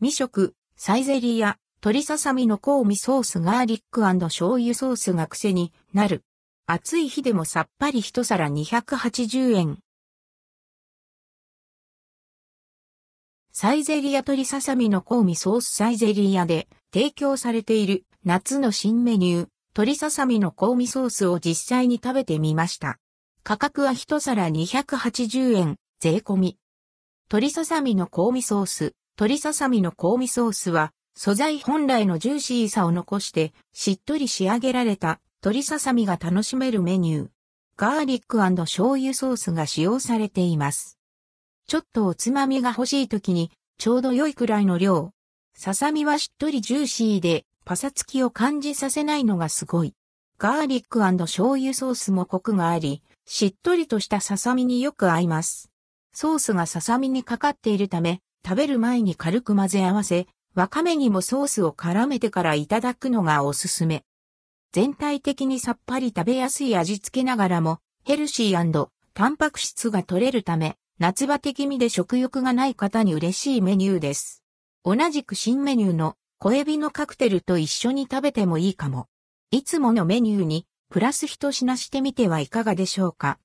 未食、サイゼリア、鶏ささみの香味ソースガーリック醤油ソースが癖になる。暑い日でもさっぱり一皿280円。サイゼリア鶏ささみの香味ソースサイゼリアで提供されている夏の新メニュー、鶏ささみの香味ソースを実際に食べてみました。価格は一皿280円、税込み。鶏ささみの香味ソース、鶏ささみの香味ソースは、素材本来のジューシーさを残して、しっとり仕上げられた鶏ささみが楽しめるメニュー。ガーリック醤油ソースが使用されています。ちょっとおつまみが欲しい時に、ちょうど良いくらいの量。ささみはしっとりジューシーで、パサつきを感じさせないのがすごい。ガーリック醤油ソースもコクがあり、しっとりとしたささみによく合います。ソースがささみにかかっているため、食べる前に軽く混ぜ合わせ、わかめにもソースを絡めてからいただくのがおすすめ。全体的にさっぱり食べやすい味付けながらも、ヘルシータンパク質が取れるため、夏バテ気味で食欲がない方に嬉しいメニューです。同じく新メニューの小エビのカクテルと一緒に食べてもいいかも。いつものメニューにプラス一品してみてはいかがでしょうか？